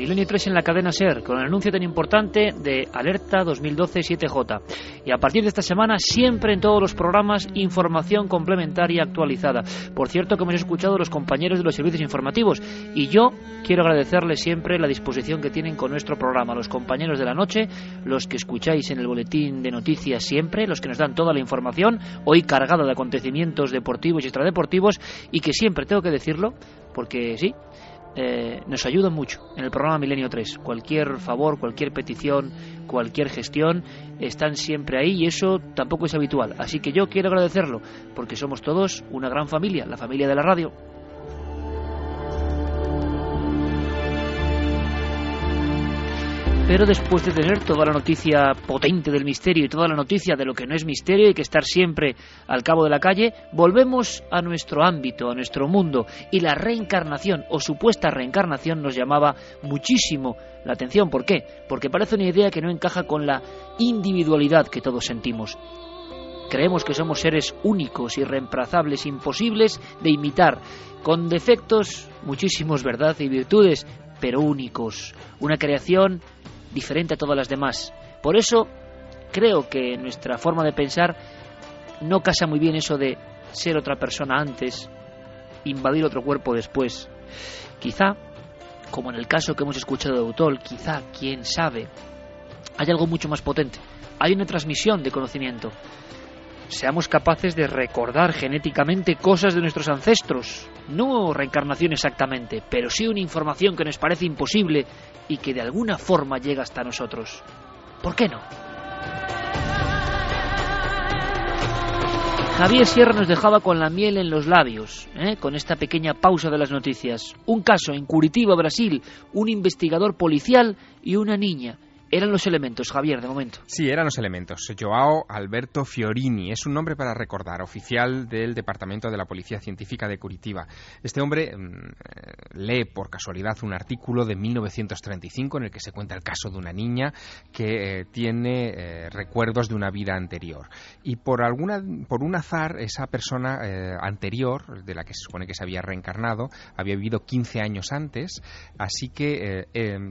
Milenio 3 en la cadena SER, con el anuncio tan importante de Alerta 2012 7J. Y a partir de esta semana, siempre en todos los programas, información complementaria actualizada. Por cierto, que hemos escuchado los compañeros de los servicios informativos. Y yo quiero agradecerles siempre la disposición que tienen con nuestro programa. Los compañeros de la noche, los que escucháis en el boletín de noticias siempre, los que nos dan toda la información, hoy cargada de acontecimientos deportivos y extradeportivos, y que siempre tengo que decirlo, porque sí, eh, nos ayudan mucho en el programa Milenio 3. Cualquier favor, cualquier petición, cualquier gestión, están siempre ahí y eso tampoco es habitual. Así que yo quiero agradecerlo, porque somos todos una gran familia, la familia de la radio. Pero después de tener toda la noticia potente del misterio y toda la noticia de lo que no es misterio y que estar siempre al cabo de la calle, volvemos a nuestro ámbito, a nuestro mundo. Y la reencarnación o supuesta reencarnación nos llamaba muchísimo la atención. ¿Por qué? Porque parece una idea que no encaja con la individualidad que todos sentimos. Creemos que somos seres únicos, irreemplazables, imposibles de imitar, con defectos, muchísimos, ¿verdad? Y virtudes, pero únicos. Una creación diferente a todas las demás. Por eso creo que nuestra forma de pensar no casa muy bien eso de ser otra persona antes, invadir otro cuerpo después. Quizá, como en el caso que hemos escuchado de Utol, quizá, quién sabe, hay algo mucho más potente. Hay una transmisión de conocimiento. Seamos capaces de recordar genéticamente cosas de nuestros ancestros. No reencarnación exactamente, pero sí una información que nos parece imposible y que de alguna forma llega hasta nosotros. ¿Por qué no? Javier Sierra nos dejaba con la miel en los labios, ¿eh? con esta pequeña pausa de las noticias. Un caso en Curitiba, Brasil, un investigador policial y una niña eran los elementos, Javier, de momento. Sí, eran los elementos. Joao Alberto Fiorini es un nombre para recordar, oficial del Departamento de la Policía Científica de Curitiba. Este hombre mm, eh, lee por casualidad un artículo de 1935 en el que se cuenta el caso de una niña que eh, tiene eh, recuerdos de una vida anterior. Y por, alguna, por un azar, esa persona anterior, de la que se supone que se había reencarnado, había vivido 15 años antes, así que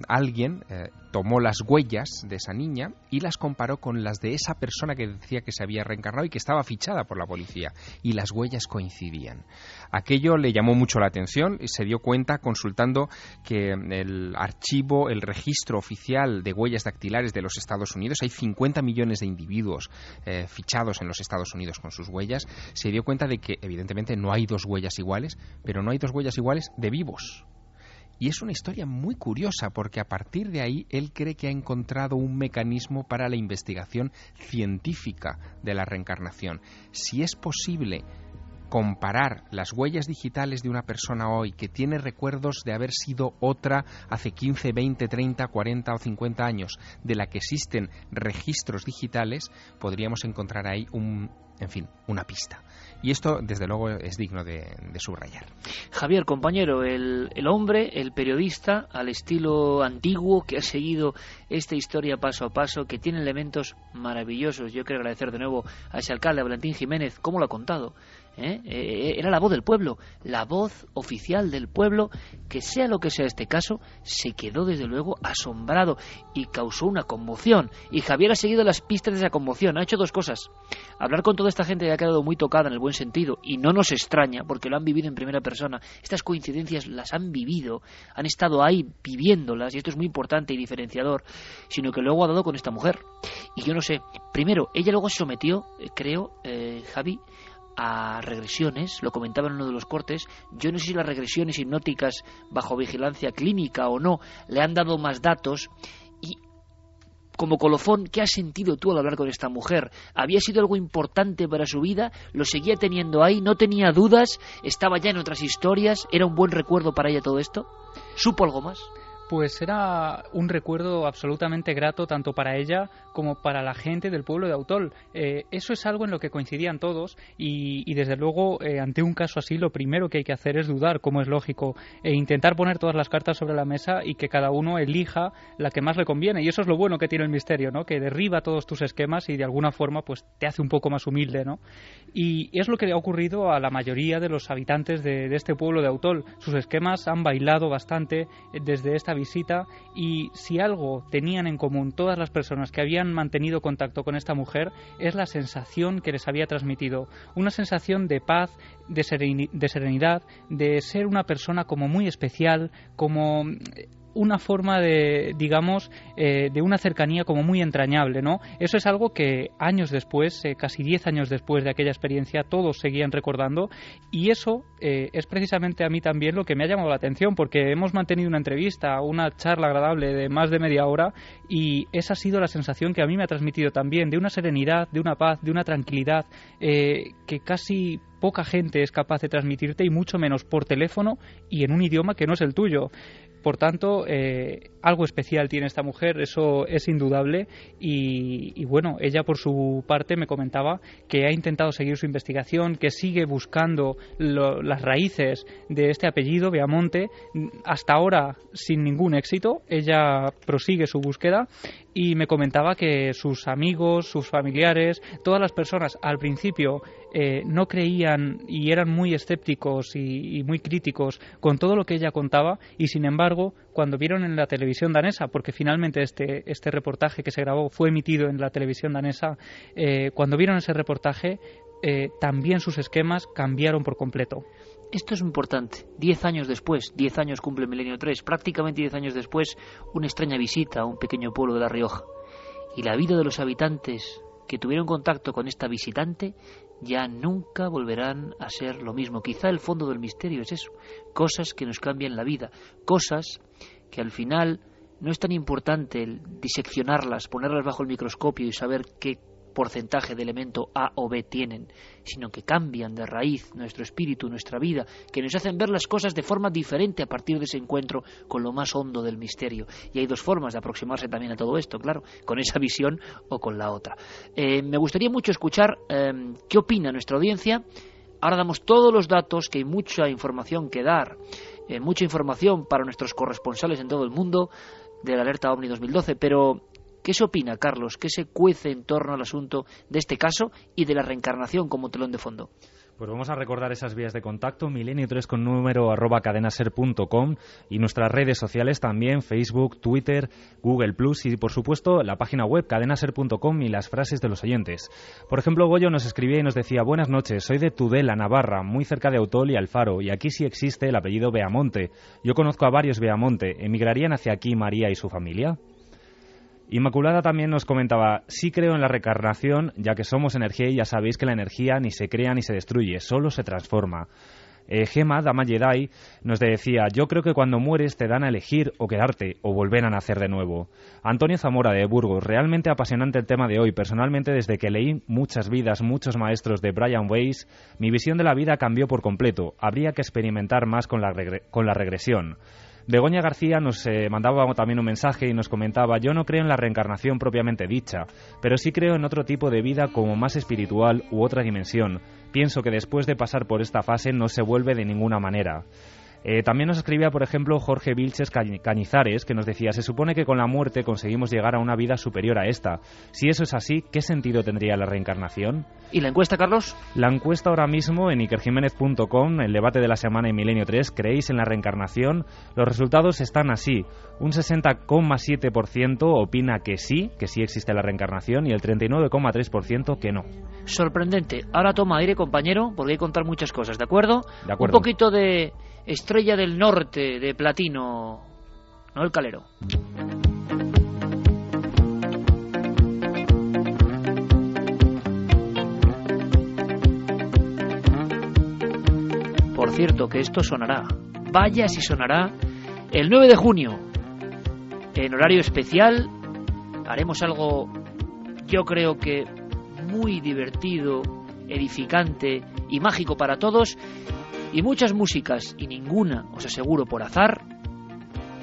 alguien tomó las huellas de esa niña y las comparó con las de esa persona que decía que se había reencarnado y que estaba fichada por la policía. Y las huellas coincidían. Aquello le llamó mucho la atención y se dio cuenta consultando que el archivo, el registro oficial de huellas dactilares de los Estados Unidos, hay 50 millones de individuos eh, fichados en los Estados Unidos con sus huellas, se dio cuenta de que evidentemente no hay dos huellas iguales, pero no hay dos huellas iguales de vivos. Y es una historia muy curiosa porque a partir de ahí él cree que ha encontrado un mecanismo para la investigación científica de la reencarnación. Si es posible comparar las huellas digitales de una persona hoy que tiene recuerdos de haber sido otra hace 15, 20, 30, 40 o 50 años, de la que existen registros digitales, podríamos encontrar ahí un, en fin, una pista. Y esto, desde luego, es digno de, subrayar. Javier, compañero, el, el, hombre, el periodista, al estilo antiguo, que ha seguido esta historia paso a paso, que tiene elementos maravillosos. Yo quiero agradecer de nuevo a ese alcalde, a Valentín Jiménez, cómo lo ha contado. ¿Eh? Eh, era la voz del pueblo, la voz oficial del pueblo, que sea lo que sea este caso, se quedó desde luego asombrado y causó una conmoción. Y Javier ha seguido las pistas de esa conmoción, ha hecho dos cosas. Hablar con toda esta gente que ha quedado muy tocada en el buen sentido, y no nos extraña, porque lo han vivido en primera persona. Estas coincidencias las han vivido, han estado ahí viviéndolas, y esto es muy importante y diferenciador, sino que luego ha dado con esta mujer. Y yo no sé, primero, ella luego se sometió, eh, creo, Javi, a regresiones, lo comentaba en uno de los cortes, yo no sé si las regresiones hipnóticas bajo vigilancia clínica o no le han dado más datos y como colofón, ¿qué has sentido tú al hablar con esta mujer? ¿Había sido algo importante para su vida? ¿Lo seguía teniendo ahí? ¿No tenía dudas? ¿Estaba ya en otras historias? ¿Era un buen recuerdo para ella todo esto? ¿Supo algo más? Pues era un recuerdo absolutamente grato tanto para ella como para la gente del pueblo de Autol. Eh, eso es algo en lo que coincidían todos y, desde luego eh, ante un caso así lo primero que hay que hacer es dudar, como es lógico, e intentar poner todas las cartas sobre la mesa y que cada uno elija la que más le conviene. Y eso es lo bueno que tiene el misterio, ¿no? Que derriba todos tus esquemas y de alguna forma pues te hace un poco más humilde, ¿no? Y es lo que le ha ocurrido a la mayoría de los habitantes de, de este pueblo de Autol. Sus esquemas han bailado bastante desde esta visita y si algo tenían en común todas las personas que habían mantenido contacto con esta mujer es la sensación que les había transmitido, una sensación de paz, de, serenidad, de ser una persona como muy especial, como una forma de, digamos, eh, de una cercanía como muy entrañable, ¿no? Eso es algo que años después, eh, casi diez años después de aquella experiencia, todos seguían recordando y eso eh, es precisamente a mí también lo que me ha llamado la atención porque hemos mantenido una entrevista, una charla agradable de más de media hora y esa ha sido la sensación que a mí me ha transmitido también de una serenidad, de una paz, de una tranquilidad que casi poca gente es capaz de transmitirte y mucho menos por teléfono y en un idioma que no es el tuyo. Por tanto, eh, algo especial tiene esta mujer, eso es indudable. Y, bueno, ella por su parte me comentaba que ha intentado seguir su investigación, que sigue buscando las raíces de este apellido, Beamonte, hasta ahora sin ningún éxito. Ella prosigue su búsqueda y me comentaba que sus amigos, sus familiares, todas las personas al principio eh, no creían y eran muy escépticos y, muy críticos con todo lo que ella contaba y sin embargo cuando vieron en la televisión danesa, porque finalmente este, este reportaje que se grabó fue emitido en la televisión danesa, eh, cuando vieron ese reportaje eh, también sus esquemas cambiaron por completo. Esto es importante. Diez años después, diez años cumple Milenio 3, prácticamente diez años después, una extraña visita a un pequeño pueblo de La Rioja. Y la vida de los habitantes que tuvieron contacto con esta visitante ya nunca volverán a ser lo mismo. Quizá el fondo del misterio es eso, cosas que nos cambian la vida, cosas que al final no es tan importante el diseccionarlas, ponerlas bajo el microscopio y saber qué porcentaje de elemento A o B tienen, sino que cambian de raíz nuestro espíritu, nuestra vida, que nos hacen ver las cosas de forma diferente a partir de ese encuentro con lo más hondo del misterio. Y hay dos formas de aproximarse también a todo esto, claro, con esa visión o con la otra. Eh, me gustaría mucho escuchar eh, qué opina nuestra audiencia. Ahora damos todos los datos, que hay mucha información que dar, eh, mucha información para nuestros corresponsales en todo el mundo de la alerta OVNI 2012, pero ¿Qué se opina, Carlos? ¿Qué se cuece en torno al asunto de este caso y de la reencarnación como telón de fondo? Pues vamos a recordar esas vías de contacto, milenio3 con número arroba cadenaser.com y nuestras redes sociales también, Facebook, Twitter, Google Plus y por supuesto la página web cadenaser.com y las frases de los oyentes. Por ejemplo, Goyo nos escribía y nos decía, buenas noches, soy de Tudela, Navarra, muy cerca de Autol y Alfaro y aquí sí existe el apellido Beamonte. Yo conozco a varios Beamonte, ¿emigrarían hacia aquí María y su familia? Inmaculada también nos comentaba, sí creo en la reencarnación, ya que somos energía y ya sabéis que la energía ni se crea ni se destruye, solo se transforma. Eh, Gema, Dama Jedi, nos decía, yo creo que cuando mueres te dan a elegir o quedarte o volver a nacer de nuevo. Antonio Zamora de Burgos, realmente apasionante el tema de hoy. Personalmente, desde que leí muchas vidas, muchos maestros de Brian Weiss, mi visión de la vida cambió por completo. Habría que experimentar más con la, con la regresión. Begoña García nos eh, mandaba también un mensaje y nos comentaba, yo no creo en la reencarnación propiamente dicha, pero sí creo en otro tipo de vida como más espiritual u otra dimensión. Pienso que después de pasar por esta fase no se vuelve de ninguna manera. Eh, también nos escribía, por ejemplo, Jorge Vilches Cañizares, que nos decía, se supone que con la muerte conseguimos llegar a una vida superior a esta. Si eso es así, ¿qué sentido tendría la reencarnación? ¿Y la encuesta, Carlos? La encuesta ahora mismo en ikerjiménez.com, el debate de la semana en Milenio 3, ¿creéis en la reencarnación? Los resultados están así. Un 60,7% opina que sí, que sí existe la reencarnación, y el 39,3% que no. Sorprendente. Ahora toma aire, compañero, porque hay que contar muchas cosas, ¿de acuerdo? De acuerdo. Un poquito de Estrella del Norte de Platino, no el Calero. Por cierto, que esto sonará, vaya si sonará, el 9 de junio, en horario especial, haremos algo, yo creo que muy divertido, edificante y mágico para todos y muchas músicas y ninguna, os aseguro por azar,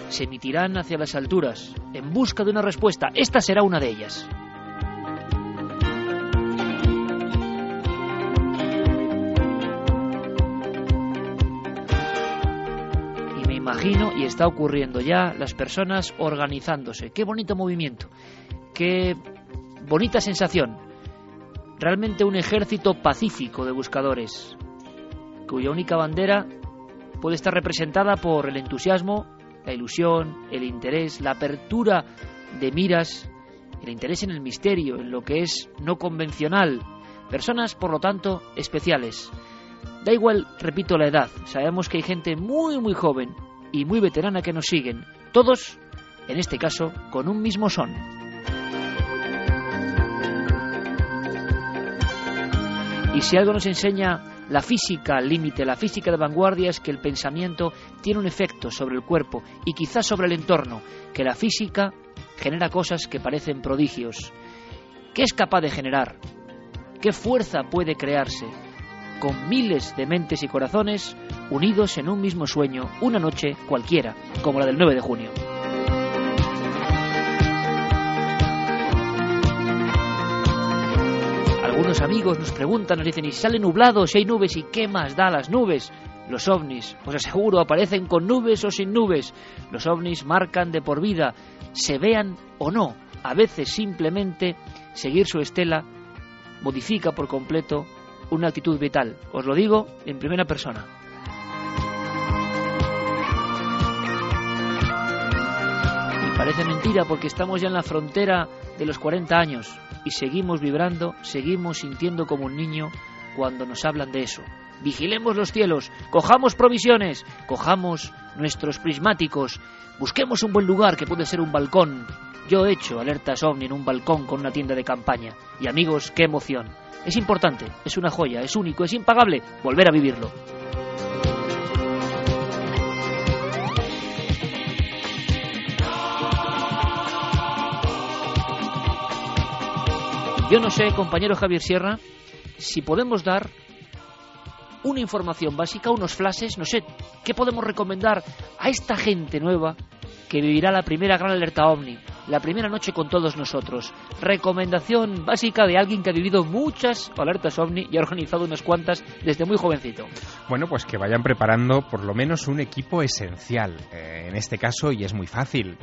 se emitirán hacia las alturas en busca de una respuesta. Esta será una de ellas. Y me imagino, y está ocurriendo ya, las personas organizándose. Qué bonito movimiento, qué bonita sensación. Realmente un ejército pacífico de buscadores, cuya única bandera puede estar representada por el entusiasmo, la ilusión, el interés, la apertura de miras, el interés en el misterio, en lo que es no convencional. Personas, por lo tanto, especiales. Da igual, repito, la edad. Sabemos que hay gente muy, muy joven y muy veterana que nos siguen. Todos, en este caso, con un mismo son. Y si algo nos enseña la física límite, la física de vanguardia es que el pensamiento tiene un efecto sobre el cuerpo y quizás sobre el entorno, que la física genera cosas que parecen prodigios. ¿Qué es capaz de generar? ¿Qué fuerza puede crearse? Con miles de mentes y corazones unidos en un mismo sueño, una noche cualquiera, como la del 9 de junio. Algunos amigos nos preguntan, nos dicen, ¿y sale nublado, si hay nubes? ¿Y qué más da las nubes? Los ovnis, pues aseguro, aparecen con nubes o sin nubes. Los ovnis marcan de por vida, se vean o no. A veces simplemente seguir su estela modifica por completo una actitud vital. Os lo digo en primera persona. Y parece mentira porque estamos ya en la frontera de los 40 años y seguimos vibrando, seguimos sintiendo como un niño cuando nos hablan de eso. Vigilemos los cielos, cojamos provisiones, cojamos nuestros prismáticos, busquemos un buen lugar que puede ser un balcón. Yo he hecho alertas ovni en un balcón con una tienda de campaña. Y amigos, qué emoción. Es importante, es una joya, es único, es impagable volver a vivirlo. Yo no sé, compañero Javier Sierra, si podemos dar una información básica, unos flashes, no sé, ¿qué podemos recomendar a esta gente nueva que vivirá la primera gran alerta ovni, la primera noche con todos nosotros. Recomendación básica de alguien que ha vivido muchas alertas ovni y ha organizado unas cuantas desde muy jovencito. Bueno, pues que vayan preparando por lo menos un equipo esencial. Eh, en este caso, y es muy fácil,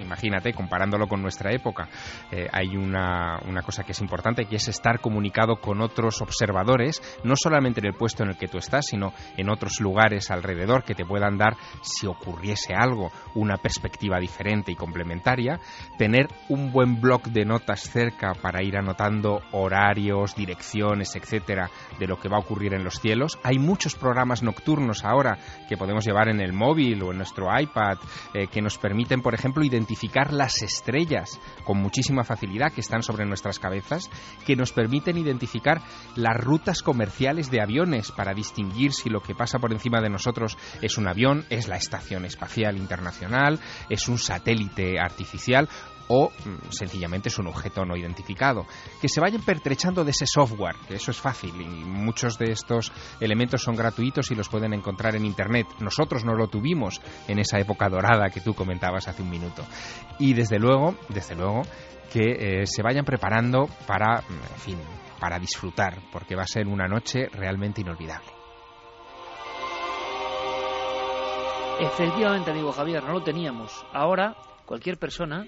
imagínate, comparándolo con nuestra época, eh, hay una, una cosa que es importante, que es estar comunicado con otros observadores, no solamente en el puesto en el que tú estás, sino en otros lugares alrededor que te puedan dar, si ocurriese algo, una perspectiva diferente y complementaria tener un buen bloc de notas cerca para ir anotando horarios, direcciones, etcétera, de lo que va a ocurrir en los cielos. Hay muchos programas nocturnos ahora que podemos llevar en el móvil o en nuestro iPad eh, que nos permiten, por ejemplo, identificar las estrellas con muchísima facilidad que están sobre nuestras cabezas, que nos permiten identificar las rutas comerciales de aviones para distinguir si lo que pasa por encima de nosotros es un avión, es la Estación Espacial Internacional, es un satélite artificial o mm, sencillamente es un objeto no identificado. Que se vayan pertrechando de ese software, que eso es fácil y muchos de estos elementos son gratuitos y los pueden encontrar en Internet. Nosotros no lo tuvimos en esa época dorada que tú comentabas hace un minuto. Y desde luego, desde luego, que eh, se vayan preparando para, mm, en fin, para disfrutar, porque va a ser una noche realmente inolvidable. Efectivamente, amigo Javier, no lo teníamos. Ahora, cualquier persona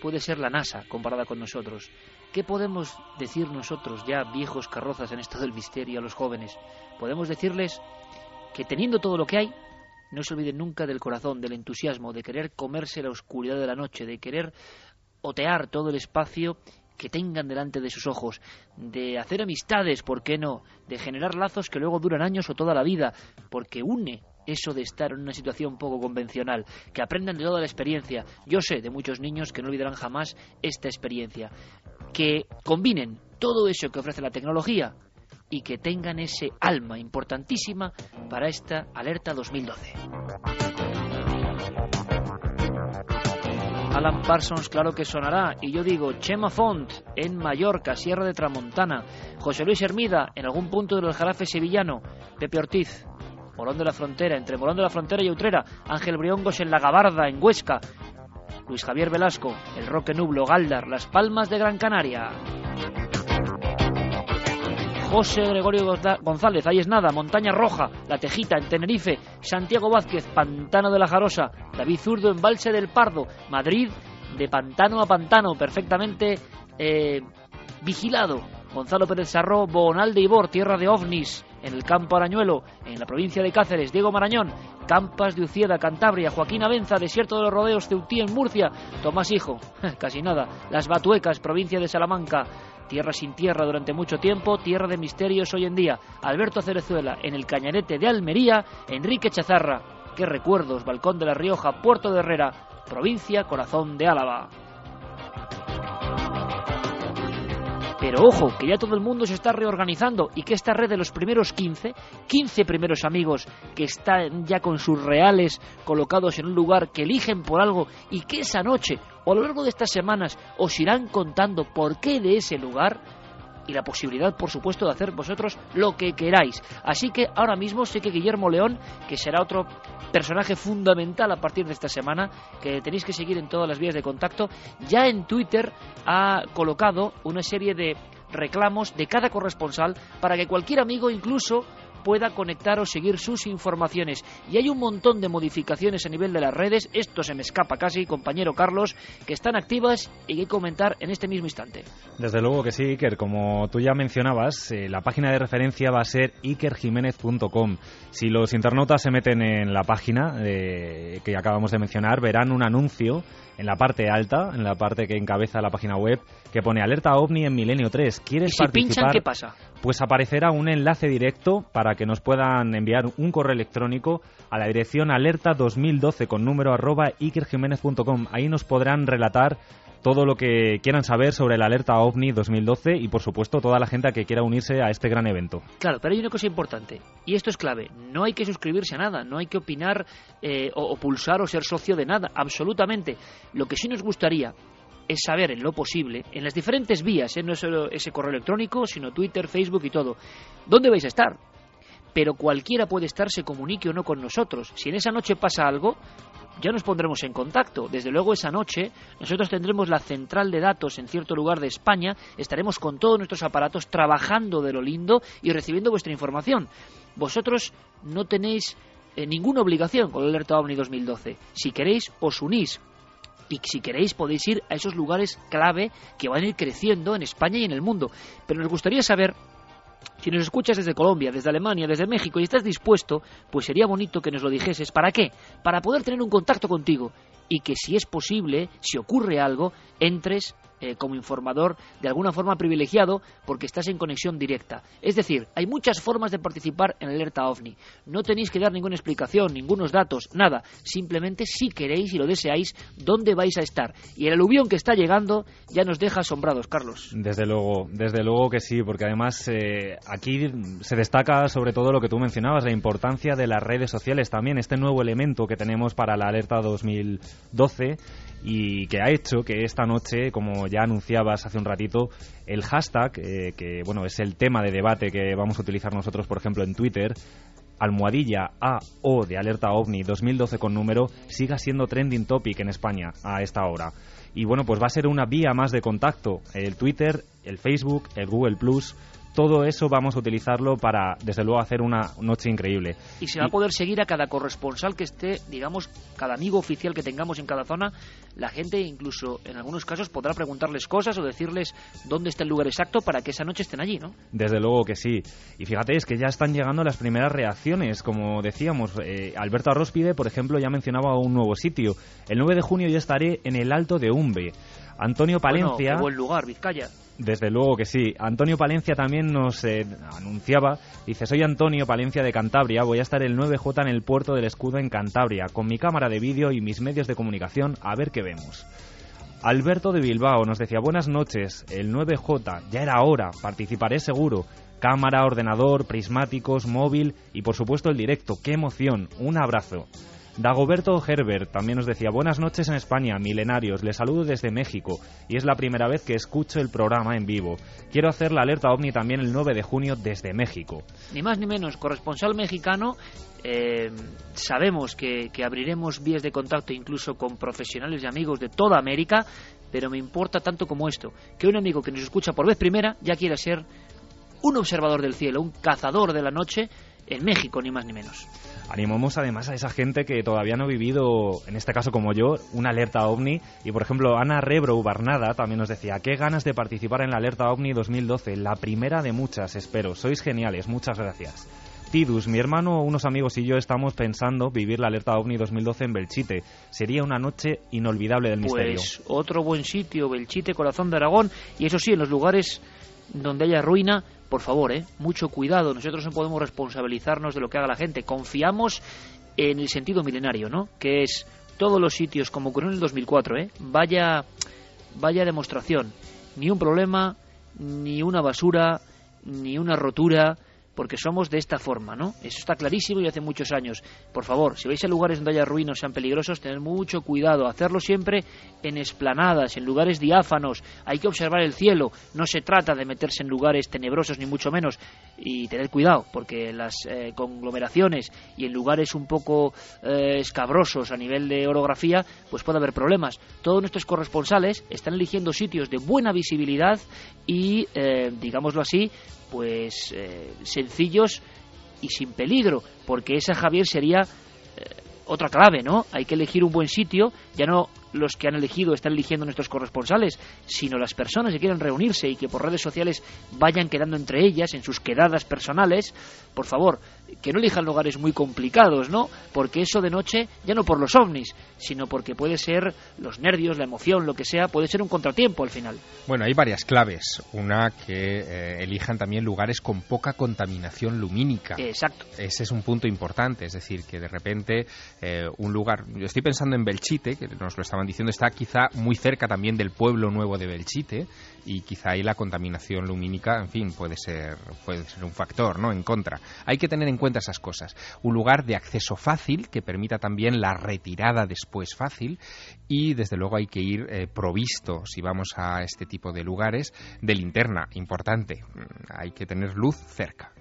puede ser la NASA comparada con nosotros. ¿Qué podemos decir nosotros, ya viejos carrozas en esto del misterio, a los jóvenes? Podemos decirles que teniendo todo lo que hay, no se olviden nunca del corazón, del entusiasmo, de querer comerse la oscuridad de la noche, de querer otear todo el espacio que tengan delante de sus ojos, de hacer amistades, ¿por qué no? De generar lazos que luego duran años o toda la vida, porque une eso de estar en una situación poco convencional, que aprendan de toda la experiencia. Yo sé de muchos niños que no olvidarán jamás esta experiencia, que combinen todo eso que ofrece la tecnología y que tengan ese alma importantísima para esta alerta 2012. Alan Parsons, claro que sonará. Y yo digo, Chema Font en Mallorca, Sierra de Tramontana. José Luis Hermida en algún punto del Jarafe sevillano. Pepe Ortiz Morón de la Frontera, entre Morón de la Frontera y Utrera, Ángel Briongos en La Gabarda, en Huesca, Luis Javier Velasco, El Roque Nublo, Galdar, Las Palmas de Gran Canaria. José Gregorio González, ahí es nada, Montaña Roja, La Tejita en Tenerife, Santiago Vázquez, Pantano de la Jarosa, David Zurdo en Valse del Pardo, Madrid, de pantano a pantano, perfectamente eh, vigilado. Gonzalo Pérez Sarró, Bonal de Ibor, tierra de ovnis, en el campo Arañuelo, en la provincia de Cáceres, Diego Marañón, Campas de Ucieda, Cantabria, Joaquín Avenza, Desierto de los Rodeos, Ceutí en Murcia, Tomás Hijo, casi nada, Las Batuecas, provincia de Salamanca, Tierra sin tierra durante mucho tiempo, tierra de misterios hoy en día. Alberto Cerezuela en el Cañarete de Almería, Enrique Chazarra. Qué recuerdos, Balcón de la Rioja, Puerto de Herrera, provincia Corazón de Álava. Pero ojo, que ya todo el mundo se está reorganizando y que esta red de los primeros 15, 15 primeros amigos que están ya con sus reales colocados en un lugar que eligen por algo y que esa noche o a lo largo de estas semanas os irán contando por qué de ese lugar, y la posibilidad, por supuesto, de hacer vosotros lo que queráis. Así que ahora mismo sé que Guillermo León, que será otro personaje fundamental a partir de esta semana, que tenéis que seguir en todas las vías de contacto, ya en Twitter ha colocado una serie de reclamos de cada corresponsal para que cualquier amigo, incluso pueda conectar o seguir sus informaciones. Y hay un montón de modificaciones a nivel de las redes, esto se me escapa casi, compañero Carlos, que están activas y que comentar en este mismo instante. Desde luego que sí, Iker. Como tú ya mencionabas, eh, la página de referencia va a ser ikerjiménez.com. Si los internautas se meten en la página eh, que acabamos de mencionar, verán un anuncio en la parte alta, en la parte que encabeza la página web, que pone alerta ovni en Milenio 3. ¿Quieres si participar? Pinchan, ¿qué pasa? Pues aparecerá un enlace directo para que nos puedan enviar un correo electrónico a la dirección alerta 2012 con número arroba ikerjiménez.com. Ahí nos podrán relatar todo lo que quieran saber sobre la alerta OVNI 2012 y, por supuesto, toda la gente que quiera unirse a este gran evento. Claro, pero hay una cosa importante, y esto es clave. No hay que suscribirse a nada, no hay que opinar eh, o, pulsar o ser socio de nada, absolutamente. Lo que sí nos gustaría es saber en lo posible, en las diferentes vías, ¿eh? no solo ese correo electrónico, sino Twitter, Facebook y todo, dónde vais a estar. Pero cualquiera puede estar, se comunique o no con nosotros. Si en esa noche pasa algo, ya nos pondremos en contacto. Desde luego esa noche nosotros tendremos la central de datos en cierto lugar de España, estaremos con todos nuestros aparatos trabajando de lo lindo y recibiendo vuestra información. Vosotros no tenéis eh, ninguna obligación con el Alerta OVNI 2012. Si queréis, os unís. Y si queréis podéis ir a esos lugares clave que van a ir creciendo en España y en el mundo. Pero nos gustaría saber si nos escuchas desde Colombia, desde Alemania, desde México y estás dispuesto, pues sería bonito que nos lo dijeses. ¿Para qué? Para poder tener un contacto contigo y que si es posible, si ocurre algo, entres eh, como informador de alguna forma privilegiado porque estás en conexión directa. Es decir, hay muchas formas de participar en Alerta OVNI. No tenéis que dar ninguna explicación, ningunos datos, nada. Simplemente si queréis y lo deseáis, dónde vais a estar. Y el aluvión que está llegando ya nos deja asombrados, Carlos. Desde luego, desde luego que sí, porque además eh, aquí se destaca sobre todo lo que tú mencionabas, la importancia de las redes sociales también, este nuevo elemento que tenemos para la Alerta 2012 y que ha hecho que esta noche, como ya anunciabas hace un ratito, el hashtag, eh, que bueno es el tema de debate que vamos a utilizar nosotros, por ejemplo, en Twitter, almohadilla AO de Alerta OVNI 2012 con número, siga siendo trending topic en España a esta hora. Y bueno, pues va a ser una vía más de contacto, el Twitter, el Facebook, el Google Plus, todo eso vamos a utilizarlo para, desde luego, hacer una noche increíble. Y se va a poder seguir a cada corresponsal que esté, digamos, cada amigo oficial que tengamos en cada zona. La gente, incluso en algunos casos, podrá preguntarles cosas o decirles dónde está el lugar exacto para que esa noche estén allí, ¿no? Desde luego que sí. Y fíjate, es que ya están llegando las primeras reacciones. Como decíamos, eh, Alberto Arrospide, por ejemplo, ya mencionaba un nuevo sitio. El 9 de junio ya estaré en el Alto de Umbe. Antonio Palencia. Bueno, qué buen lugar, Vizcaya. Desde luego que sí. Antonio Palencia también nos eh, anunciaba, dice, soy Antonio Palencia de Cantabria, voy a estar el 9J en el puerto del escudo en Cantabria, con mi cámara de vídeo y mis medios de comunicación, a ver qué vemos. Alberto de Bilbao nos decía, buenas noches, el 9J, ya era hora, participaré seguro. Cámara, ordenador, prismáticos, móvil y por supuesto el directo, qué emoción, un abrazo. Dagoberto Herbert también nos decía, buenas noches en España, milenarios, les saludo desde México y es la primera vez que escucho el programa en vivo. Quiero hacer la alerta ovni también el 9 de junio desde México. Ni más ni menos, corresponsal mexicano eh, sabemos que, que, abriremos vías de contacto incluso con profesionales y amigos de toda América, pero me importa tanto como esto, que un amigo que nos escucha por vez primera ya quiera ser un observador del cielo, un cazador de la noche en México, ni más ni menos. Animamos además a esa gente que todavía no ha vivido, en este caso como yo, una alerta ovni. Y por ejemplo, Ana Rebro Barnada también nos decía, qué ganas de participar en la alerta ovni 2012, la primera de muchas, espero. Sois geniales, muchas gracias. Tidus, mi hermano, unos amigos y yo estamos pensando vivir la alerta OVNI 2012 en Belchite. Sería una noche inolvidable del misterio. Pues otro buen sitio, Belchite, corazón de Aragón, y eso sí, en los lugares donde haya ruina, por favor, ¿eh? mucho cuidado. Nosotros no podemos responsabilizarnos de lo que haga la gente. Confiamos en el sentido milenario, ¿no? Que es todos los sitios, como ocurrió en el 2004, ¿eh? Vaya, vaya demostración. Ni un problema, ni una basura, ni una rotura porque somos de esta forma, ¿no? Eso está clarísimo y hace muchos años. Por favor, si vais a lugares donde haya ruinas sean peligrosos, tened mucho cuidado, hacerlo siempre en esplanadas, en lugares diáfanos, hay que observar el cielo, no se trata de meterse en lugares tenebrosos ni mucho menos y tener cuidado, porque las eh, conglomeraciones y en lugares un poco eh, escabrosos a nivel de orografía, pues puede haber problemas. Todos nuestros corresponsales están eligiendo sitios de buena visibilidad y, eh, digámoslo así, pues eh, sencillos y sin peligro, porque esa Javier sería eh, otra clave, ¿no? Hay que elegir un buen sitio, ya no los que han elegido están eligiendo nuestros corresponsales, sino las personas que quieren reunirse y que por redes sociales vayan quedando entre ellas en sus quedadas personales, por favor, que no elijan lugares muy complicados, ¿no? Porque eso de noche, ya no por los ovnis, sino porque puede ser los nervios, la emoción, lo que sea, puede ser un contratiempo al final. Bueno, hay varias claves. Una, que eh, elijan también lugares con poca contaminación lumínica. Exacto. Ese es un punto importante, es decir, que de repente eh, un lugar, yo estoy pensando en Belchite, que nos lo estaban diciendo, está quizá muy cerca también del pueblo nuevo de Belchite, y quizá ahí la contaminación lumínica, en fin, puede ser, puede ser un factor, ¿no? En contra. Hay que tener en cuenta esas cosas. Un lugar de acceso fácil que permita también la retirada después fácil y desde luego hay que ir eh, provisto, si vamos a este tipo de lugares, de linterna, importante. Mm, hay que tener luz cerca.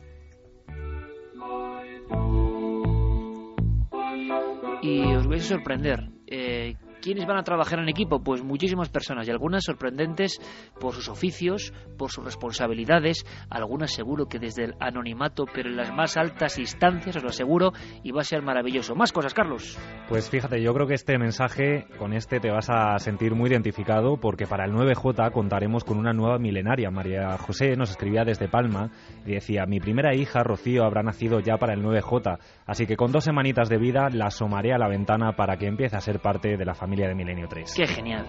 Y os vais a sorprender. Eh, ¿Quiénes van a trabajar en equipo? Pues muchísimas personas y algunas sorprendentes por sus oficios, por sus responsabilidades, algunas seguro que desde el anonimato, pero en las más altas instancias, os lo aseguro, y va a ser maravilloso. Más cosas, Carlos. Pues fíjate, yo creo que este mensaje, con este te vas a sentir muy identificado porque para el 9J contaremos con una nueva milenaria. María José nos escribía desde Palma y decía, mi primera hija, Rocío, habrá nacido ya para el 9J, así que con dos semanitas de vida la asomaré a la ventana para que empiece a ser parte de la familia de Milenio 3. ¡Qué genial!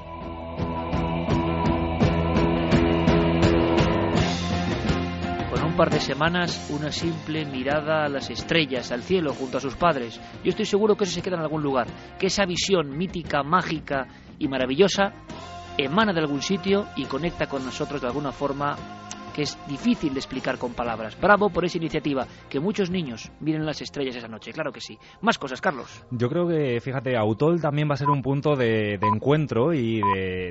Con un par de semanas, una simple mirada a las estrellas, al cielo, junto a sus padres. Yo estoy seguro que eso se queda en algún lugar, que esa visión mítica, mágica y maravillosa emana de algún sitio y conecta con nosotros de alguna forma que es difícil de explicar con palabras. Bravo por esa iniciativa, que muchos niños miren las estrellas esa noche, claro que sí. Más cosas, Carlos. Yo creo que, fíjate, Autol también va a ser un punto de, encuentro y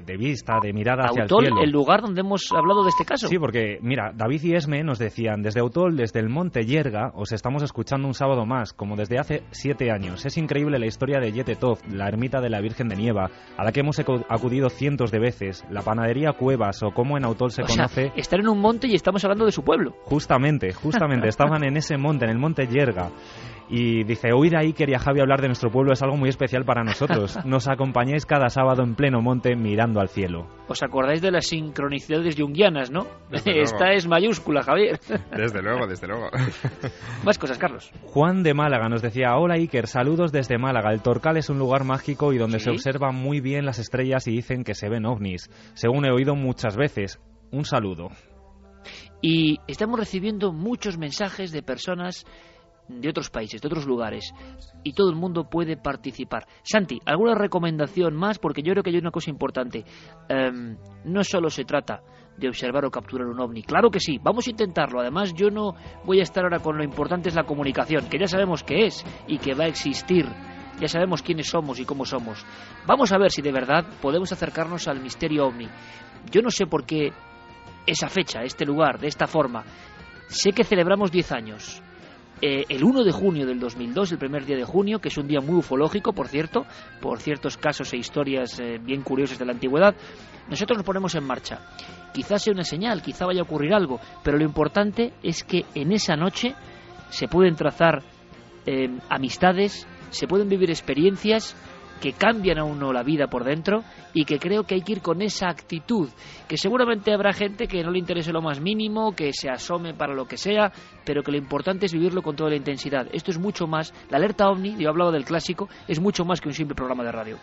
de, vista, de mirada hacia Autol, el cielo. el lugar donde hemos hablado de este caso. Sí, porque, mira, David y Esme nos decían, desde Autol, desde el Monte Yerga, os estamos escuchando un sábado más, como desde hace siete años. Es increíble la historia de Yetetov, la ermita de la Virgen de Nieva, a la que hemos acudido cientos de veces, la panadería Cuevas o cómo en Autol se conoce... estar en un monte y estamos hablando de su pueblo. Justamente, justamente, estaban en ese monte, en el monte Yerga. Y dice, oír a Iker y a Javi hablar de nuestro pueblo es algo muy especial para nosotros. Nos acompañáis cada sábado en pleno monte mirando al cielo. ¿Os acordáis de las sincronicidades junguianas, no? Esta es mayúscula, Javier. Desde luego, desde luego. Más cosas, Carlos. Juan de Málaga nos decía, hola Iker, saludos desde Málaga. El Torcal es un lugar mágico y donde se observan muy bien las estrellas y dicen que se ven ovnis. Según he oído muchas veces. Un saludo. Y estamos recibiendo muchos mensajes de personas de otros países, de otros lugares, y todo el mundo puede participar. Santi, ¿alguna recomendación más? Porque yo creo que hay una cosa importante. Em, no solo se trata de observar o capturar un ovni. Claro que sí, vamos a intentarlo. Además, yo no voy a estar ahora con lo importante es la comunicación, que ya sabemos que es y que va a existir ya sabemos quiénes somos y cómo somos. Vamos a ver si de verdad podemos acercarnos al misterio ovni. Yo no sé por qué esa fecha, este lugar, de esta forma. Sé que celebramos 10 años. Eh, el 1 de junio del 2002, el primer día de junio, que es un día muy ufológico, por cierto, por ciertos casos e historias eh, bien curiosas de la antigüedad, nosotros nos ponemos en marcha. Quizás sea una señal, quizá vaya a ocurrir algo, pero lo importante es que en esa noche se pueden trazar eh, amistades, se pueden vivir experiencias que cambian a uno la vida por dentro y que creo que hay que ir con esa actitud, que seguramente habrá gente que no le interese lo más mínimo, que se asome para lo que sea, pero que lo importante es vivirlo con toda la intensidad. Esto es mucho más, la alerta ovni, yo hablaba del clásico, es mucho más que un simple programa de radio.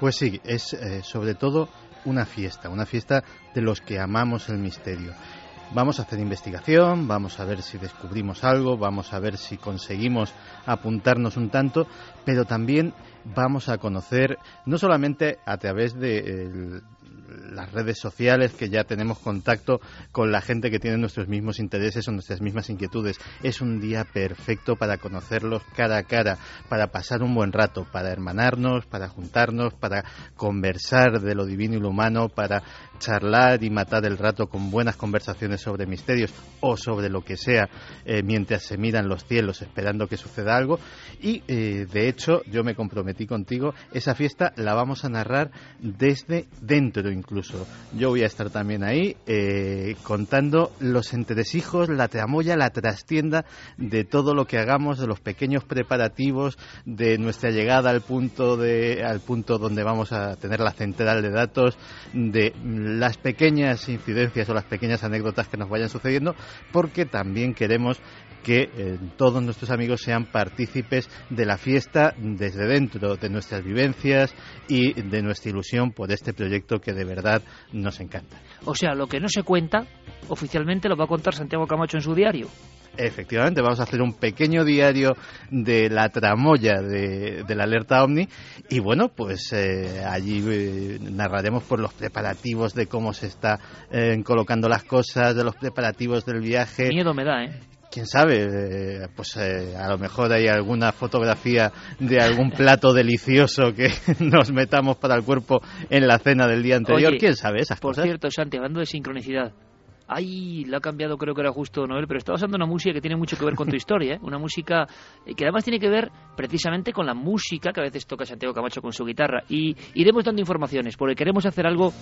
Pues sí, es eh, sobre todo una fiesta, una fiesta de los que amamos el misterio. Vamos a hacer investigación, vamos a ver si descubrimos algo, vamos a ver si conseguimos apuntarnos un tanto, pero también vamos a conocer, no solamente a través de las redes sociales que ya tenemos contacto con la gente que tiene nuestros mismos intereses o nuestras mismas inquietudes. Es un día perfecto para conocerlos cara a cara, para pasar un buen rato, para hermanarnos, para juntarnos, para conversar de lo divino y lo humano, para charlar y matar el rato con buenas conversaciones sobre misterios o sobre lo que sea eh, mientras se miran los cielos esperando que suceda algo. Y eh, de hecho, yo me comprometí contigo, esa fiesta la vamos a narrar desde dentro incluso. Yo voy a estar también ahí eh, contando los entresijos, la tramoya, la trastienda de todo lo que hagamos, de los pequeños preparativos, de nuestra llegada al punto, de, al punto donde vamos a tener la central de datos, de las pequeñas incidencias o las pequeñas anécdotas que nos vayan sucediendo, porque también queremos que eh, todos nuestros amigos sean partícipes de la fiesta desde dentro de nuestras vivencias y de nuestra ilusión por este proyecto que de verdad nos encanta. O sea, lo que no se cuenta oficialmente lo va a contar Santiago Camacho en su diario. Efectivamente, vamos a hacer un pequeño diario de la tramoya de, la alerta OVNI y bueno, pues eh, allí eh, narraremos por los preparativos de cómo se está colocando las cosas, de los preparativos del viaje. Miedo me da, ¿eh? Quién sabe, eh, pues eh, a lo mejor hay alguna fotografía de algún plato delicioso que nos metamos para el cuerpo en la cena del día anterior. ¿Quién sabe esas por cosas? Por cierto, Santi, hablando de sincronicidad. Ay, lo ha cambiado, creo que era justo Noel, pero está usando una música que tiene mucho que ver con tu historia, ¿eh? una música que además tiene que ver precisamente con la música que a veces toca Santiago Camacho con su guitarra. Y iremos dando informaciones, porque queremos hacer algo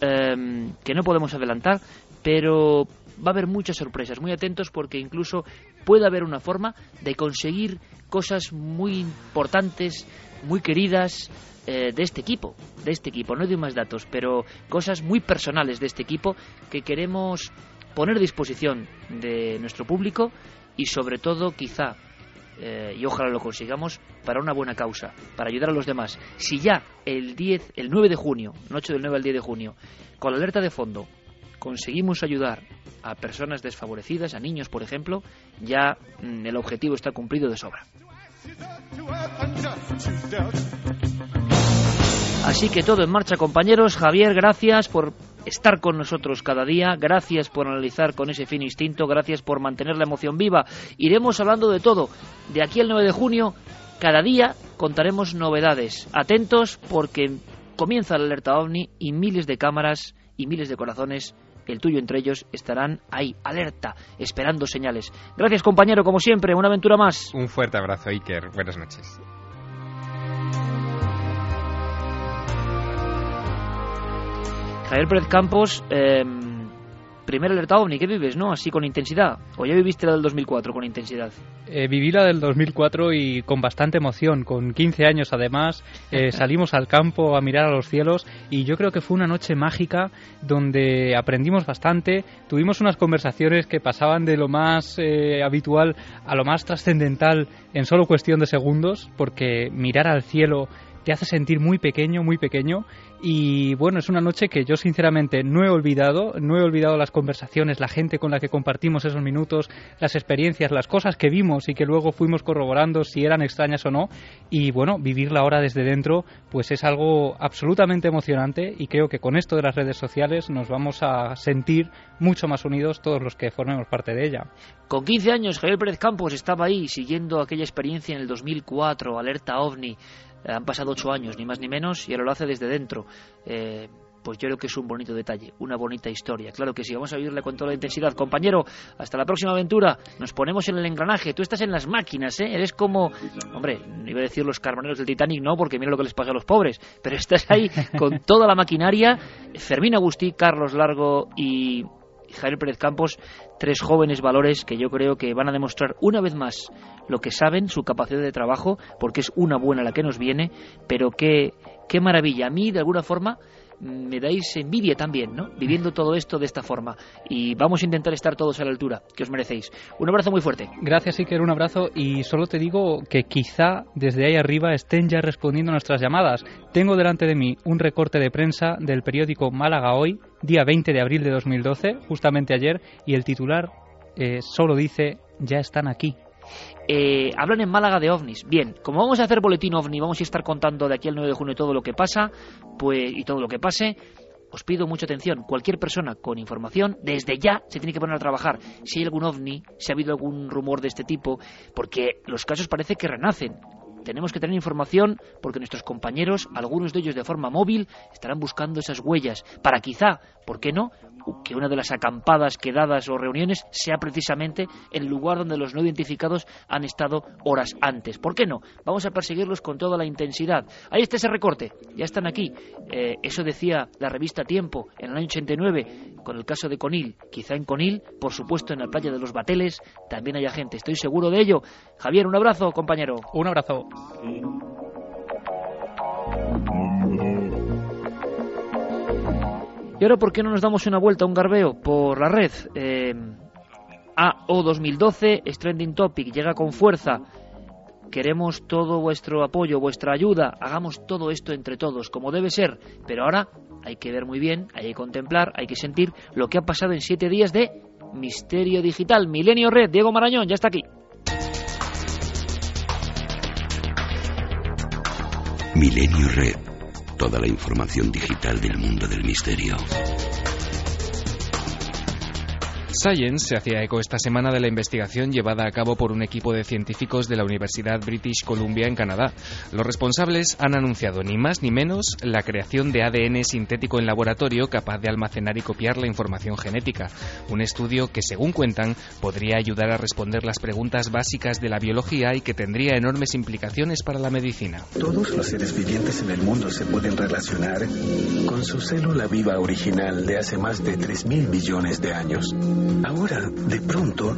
em, que no podemos adelantar, pero va a haber muchas sorpresas, muy atentos porque incluso puede haber una forma de conseguir cosas muy importantes, muy queridas eh, de este equipo, de este equipo, no doy más datos, pero cosas muy personales de este equipo que queremos poner a disposición de nuestro público y sobre todo quizá eh, y ojalá lo consigamos, para una buena causa, para ayudar a los demás. Si ya el 10, el 9 de junio, noche del 9 al 10 de junio, con la alerta de fondo, conseguimos ayudar a personas desfavorecidas, a niños, por ejemplo, ya mm, el objetivo está cumplido de sobra. Así que todo en marcha, compañeros. Javier, gracias por estar con nosotros cada día, gracias por analizar con ese fin instinto, gracias por mantener la emoción viva. Iremos hablando de todo. De aquí al 9 de junio, cada día contaremos novedades. Atentos porque comienza la alerta ovni y miles de cámaras y miles de corazones el tuyo entre ellos, estarán ahí, alerta, esperando señales. Gracias compañero, como siempre, una aventura más. Un fuerte abrazo, Iker. Buenas noches. Javier Pérez Campos, eh, primer alerta OVNI, ¿qué vives, no? Así con intensidad. ¿O ya viviste la del 2004 con intensidad? Eh, viví la del 2004 y con bastante emoción. Con 15 años, además, eh, salimos al campo a mirar a los cielos y yo creo que fue una noche mágica donde aprendimos bastante. Tuvimos unas conversaciones que pasaban de lo más eh, habitual a lo más trascendental en solo cuestión de segundos, porque mirar al cielo te hace sentir muy pequeño, muy pequeño. Y bueno, es una noche que yo sinceramente no he olvidado, no he olvidado las conversaciones, la gente con la que compartimos esos minutos, las experiencias, las cosas que vimos y que luego fuimos corroborando si eran extrañas o no. Y bueno, vivirla ahora desde dentro, pues es algo absolutamente emocionante y creo que con esto de las redes sociales nos vamos a sentir mucho más unidos todos los que formemos parte de ella. Con 15 años, Javier Pérez Campos estaba ahí siguiendo aquella experiencia en el 2004, alerta OVNI. Han pasado ocho años, ni más ni menos, y ahora lo hace desde dentro. Eh, pues yo creo que es un bonito detalle, una bonita historia. Claro que sí, vamos a vivirle con toda la intensidad. Compañero, hasta la próxima aventura. Nos ponemos en el engranaje. Tú estás en las máquinas, ¿eh? Eres como, hombre, iba a decir los carboneros del Titanic, no, porque mira lo que les pasa a los pobres. Pero estás ahí con toda la maquinaria. Fermín Agustí, Carlos Largo y Javier Pérez Campos, tres jóvenes valores que yo creo que van a demostrar una vez más lo que saben, su capacidad de trabajo, porque es una buena la que nos viene, pero qué, qué maravilla. A mí, de alguna forma, me dais envidia también, ¿no? Viviendo todo esto de esta forma. Y vamos a intentar estar todos a la altura que os merecéis. Un abrazo muy fuerte. Gracias, Iker, un abrazo. Y solo te digo que quizá desde ahí arriba estén ya respondiendo a nuestras llamadas. Tengo delante de mí un recorte de prensa del periódico Málaga Hoy, día 20 de abril de 2012, justamente ayer, y el titular eh, solo dice, ya están aquí. Eh, hablan en Málaga de ovnis. Bien, como vamos a hacer boletín ovni, vamos a estar contando de aquí al 9 de junio todo lo que pasa pues, y todo lo que pase. Os pido mucha atención. Cualquier persona con información, desde ya se tiene que poner a trabajar. Si hay algún ovni, si ha habido algún rumor de este tipo, porque los casos parece que renacen tenemos que tener información porque nuestros compañeros, algunos de ellos de forma móvil, estarán buscando esas huellas para quizá, ¿por qué no?, que una de las acampadas, quedadas o reuniones sea precisamente el lugar donde los no identificados han estado horas antes. ¿Por qué no? Vamos a perseguirlos con toda la intensidad. Ahí está ese recorte, ya están aquí. Eh, eso decía la revista Tiempo en el año 89 con el caso de Conil. Quizá en Conil, por supuesto en la playa de los Bateles, también haya gente, estoy seguro de ello. Javier, un abrazo, compañero. Un abrazo. Y ahora, ¿por qué no nos damos una vuelta un garbeo por la red? Eh, AO 2012 es trending topic, llega con fuerza. Queremos todo vuestro apoyo, vuestra ayuda. Hagamos todo esto entre todos, como debe ser. Pero ahora hay que ver muy bien, hay que contemplar, hay que sentir lo que ha pasado en siete días de Misterio Digital. Milenio Red, Diego Marañón, ya está aquí. Milenio Red. Toda la información digital del mundo del misterio. Science se hacía eco esta semana de la investigación llevada a cabo por un equipo de científicos de la Universidad British Columbia en Canadá. Los responsables han anunciado ni más ni menos la creación de ADN sintético en laboratorio capaz de almacenar y copiar la información genética. Un estudio que, según cuentan, podría ayudar a responder las preguntas básicas de la biología y que tendría enormes implicaciones para la medicina. Todos los seres vivientes en el mundo se pueden relacionar con su célula viva original de hace más de 3.000 millones de años. Ahora, de pronto,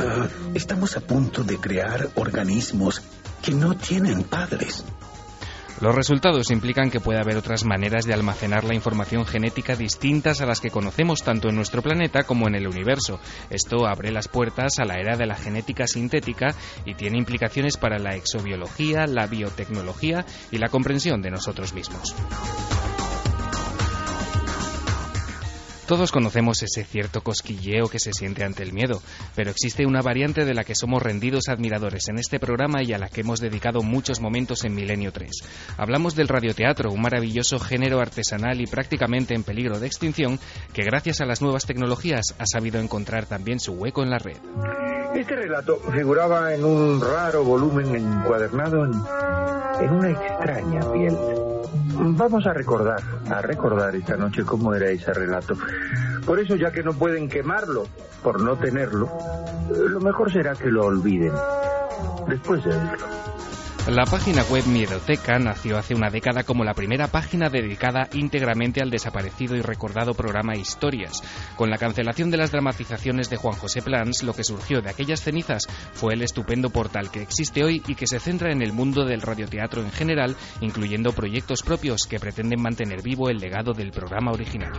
ah, estamos a punto de crear organismos que no tienen padres. Los resultados implican que puede haber otras maneras de almacenar la información genética distintas a las que conocemos tanto en nuestro planeta como en el universo. Esto abre las puertas a la era de la genética sintética y tiene implicaciones para la exobiología, la biotecnología y la comprensión de nosotros mismos. Todos conocemos ese cierto cosquilleo que se siente ante el miedo, pero existe una variante de la que somos rendidos admiradores en este programa y a la que hemos dedicado muchos momentos en Milenio 3. Hablamos del radioteatro, un maravilloso género artesanal y prácticamente en peligro de extinción que gracias a las nuevas tecnologías ha sabido encontrar también su hueco en la red. Este relato figuraba en un raro volumen encuadernado en, una extraña piel Vamos a recordar, a recordar esta noche cómo era ese relato. Por eso, ya que no pueden quemarlo por no tenerlo, lo mejor será que lo olviden después de verlo. La página web Miedoteca nació hace una década como la primera página dedicada íntegramente al desaparecido y recordado programa Historias. Con la cancelación de las dramatizaciones de Juan José Plans, lo que surgió de aquellas cenizas fue el estupendo portal que existe hoy y que se centra en el mundo del radioteatro en general, incluyendo proyectos propios que pretenden mantener vivo el legado del programa original.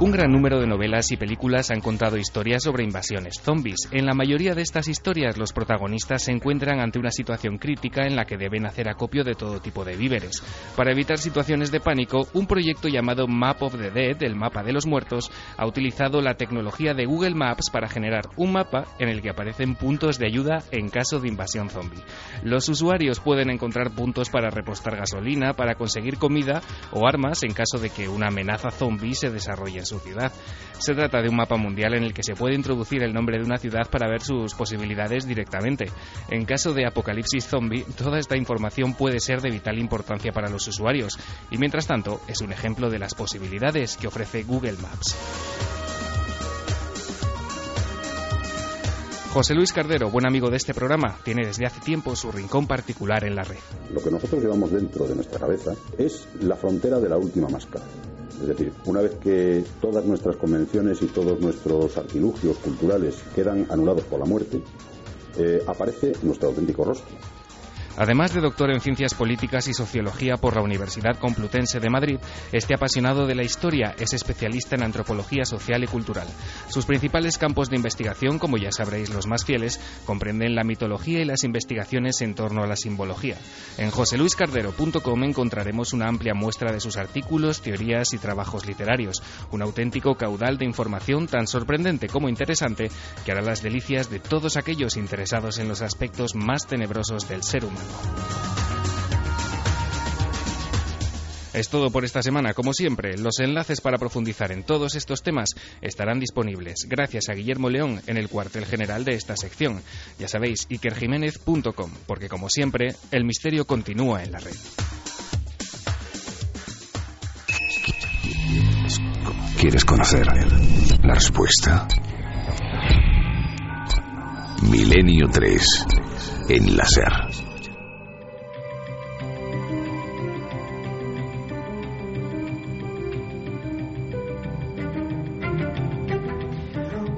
Un gran número de novelas y películas han contado historias sobre invasiones zombies. En la mayoría de estas historias los protagonistas se encuentran ante una situación crítica en la que deben hacer acopio de todo tipo de víveres. Para evitar situaciones de pánico, un proyecto llamado Map of the Dead, el mapa de los muertos, ha utilizado la tecnología de Google Maps para generar un mapa en el que aparecen puntos de ayuda en caso de invasión zombie. Los usuarios pueden encontrar puntos para repostar gasolina, para conseguir comida o armas en caso de que una amenaza zombie se desarrolle su ciudad. Se trata de un mapa mundial en el que se puede introducir el nombre de una ciudad para ver sus posibilidades directamente. En caso de apocalipsis zombie, toda esta información puede ser de vital importancia para los usuarios y mientras tanto es un ejemplo de las posibilidades que ofrece Google Maps. José Luis Cardero, buen amigo de este programa, tiene desde hace tiempo su rincón particular en la red. Lo que nosotros llevamos dentro de nuestra cabeza es la frontera de la última máscara. Es decir, una vez que todas nuestras convenciones y todos nuestros artilugios culturales quedan anulados por la muerte, eh, aparece nuestro auténtico rostro. Además de doctor en Ciencias Políticas y Sociología por la Universidad Complutense de Madrid, este apasionado de la historia es especialista en antropología social y cultural. Sus principales campos de investigación, como ya sabréis los más fieles, comprenden la mitología y las investigaciones en torno a la simbología. En joseluiscardero.com encontraremos una amplia muestra de sus artículos, teorías y trabajos literarios, un auténtico caudal de información tan sorprendente como interesante que hará las delicias de todos aquellos interesados en los aspectos más tenebrosos del ser humano. Es todo por esta semana, como siempre. Los enlaces para profundizar en todos estos temas estarán disponibles gracias a Guillermo León en el cuartel general de esta sección. Ya sabéis, ikerjiménez.com, porque como siempre, el misterio continúa en la red. ¿Quieres conocer la respuesta? Milenio 3 en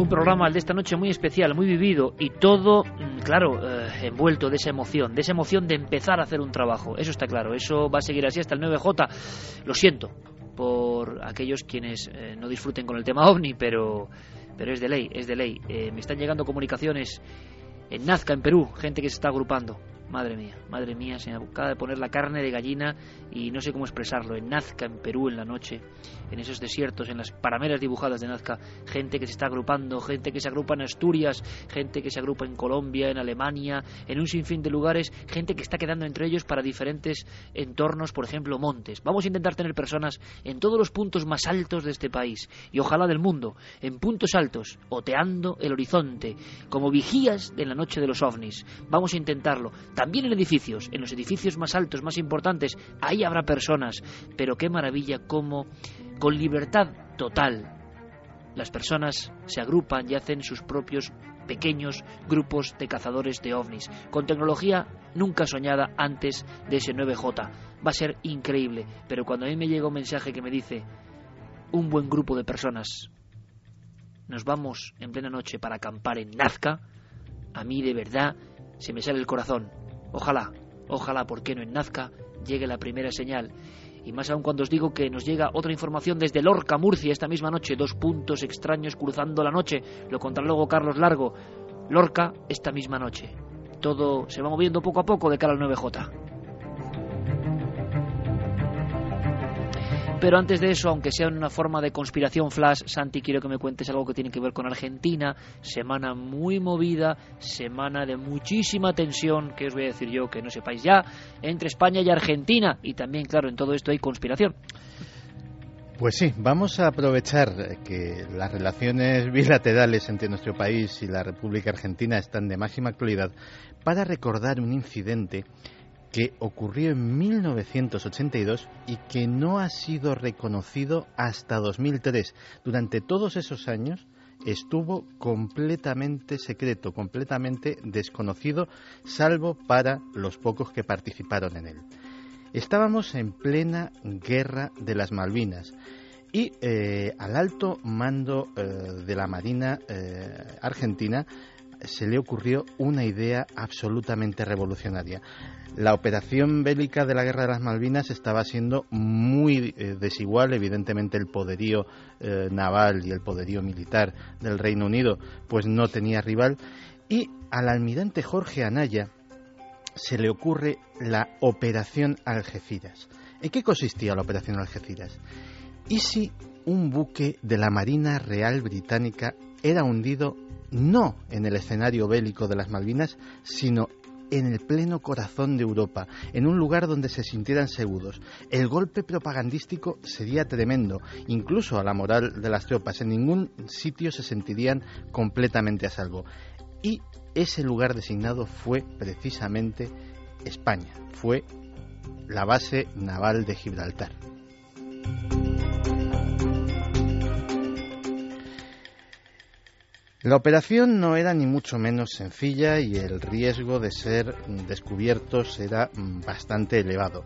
Un programa el de esta noche muy especial, muy vivido y todo, mm, claro, eh, envuelto de esa emoción, de esa emoción de empezar a hacer un trabajo. Eso está claro, eso va a seguir así hasta el 9J. Lo siento por aquellos quienes eh, no disfruten con el tema ovni, pero, pero es de ley, es de ley. Eh, me están llegando comunicaciones en Nazca, en Perú, gente que se está agrupando. Madre mía, madre mía, se me acaba de poner la carne de gallina y no sé cómo expresarlo. En Nazca, en Perú, en la noche, en esos desiertos, en las parameras dibujadas de Nazca, gente que se está agrupando, gente que se agrupa en Asturias, gente que se agrupa en Colombia, en Alemania, en un sinfín de lugares, gente que está quedando entre ellos para diferentes entornos, por ejemplo, montes. Vamos a intentar tener personas en todos los puntos más altos de este país y ojalá del mundo, en puntos altos, oteando el horizonte, como vigías de la noche de los ovnis. Vamos a intentarlo también en edificios, en los edificios más altos, más importantes, ahí habrá personas, pero qué maravilla cómo con libertad total las personas se agrupan y hacen sus propios pequeños grupos de cazadores de ovnis, con tecnología nunca soñada antes de ese 9J. Va a ser increíble, pero cuando a mí me llega un mensaje que me dice un buen grupo de personas, nos vamos en plena noche para acampar en Nazca, a mí de verdad se me sale el corazón. Ojalá, ojalá, ¿por qué no en Nazca llegue la primera señal? Y más aún cuando os digo que nos llega otra información desde Lorca, Murcia, esta misma noche, dos puntos extraños cruzando la noche, lo contará luego Carlos Largo. Lorca, esta misma noche. Todo se va moviendo poco a poco de cara al 9J. Pero antes de eso, aunque sea en una forma de conspiración flash, Santi, quiero que me cuentes algo que tiene que ver con Argentina. Semana muy movida, semana de muchísima tensión, que os voy a decir yo que no sepáis ya, entre España y Argentina. Y también, claro, en todo esto hay conspiración. Pues sí, vamos a aprovechar que las relaciones bilaterales entre nuestro país y la República Argentina están de máxima actualidad para recordar un incidente que ocurrió en 1982 y que no ha sido reconocido hasta 2003. Durante todos esos años estuvo completamente secreto, completamente desconocido, salvo para los pocos que participaron en él. Estábamos en plena guerra de las Malvinas y eh, al alto mando eh, de la Marina eh, Argentina se le ocurrió una idea absolutamente revolucionaria. La operación bélica de la Guerra de las Malvinas estaba siendo muy eh, desigual, evidentemente el poderío eh, naval y el poderío militar del Reino Unido pues no tenía rival y al almirante Jorge Anaya se le ocurre la Operación Algeciras. ¿En qué consistía la Operación Algeciras? ¿Y si un buque de la Marina Real Británica era hundido no en el escenario bélico de las Malvinas, sino en el pleno corazón de Europa, en un lugar donde se sintieran seguros. El golpe propagandístico sería tremendo, incluso a la moral de las tropas. En ningún sitio se sentirían completamente a salvo. Y ese lugar designado fue precisamente España, fue la base naval de Gibraltar. La operación no era ni mucho menos sencilla y el riesgo de ser descubiertos era bastante elevado.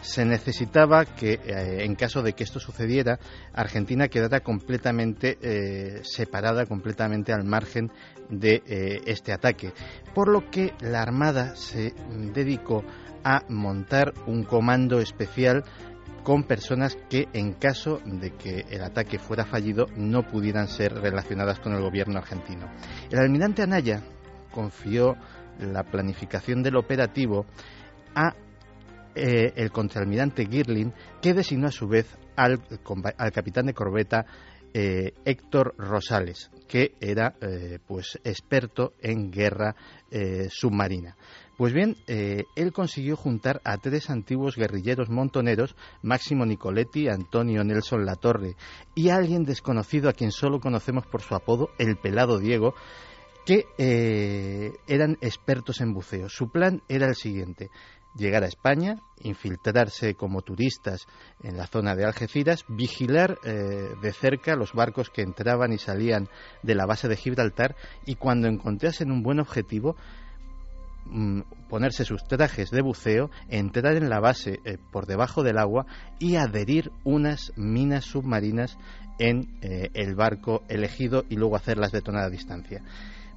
Se necesitaba que, eh, en caso de que esto sucediera, Argentina quedara completamente eh, separada, completamente al margen de eh, este ataque. Por lo que la Armada se dedicó a montar un comando especial con personas que en caso de que el ataque fuera fallido no pudieran ser relacionadas con el gobierno argentino. El almirante Anaya confió la planificación del operativo a eh, el contraalmirante Girling, que designó a su vez al, capitán de corbeta eh, Héctor Rosales, que era eh, pues experto en guerra submarina. Pues bien, eh, él consiguió juntar a tres antiguos guerrilleros montoneros, Máximo Nicoletti, Antonio Nelson Latorre y alguien desconocido a quien solo conocemos por su apodo, el pelado Diego, que eh, eran expertos en buceo. Su plan era el siguiente llegar a España, infiltrarse como turistas en la zona de Algeciras, vigilar eh, de cerca los barcos que entraban y salían de la base de Gibraltar y cuando encontrasen un buen objetivo, ponerse sus trajes de buceo, entrar en la base eh, por debajo del agua y adherir unas minas submarinas en eh, el barco elegido y luego hacerlas detonar a distancia.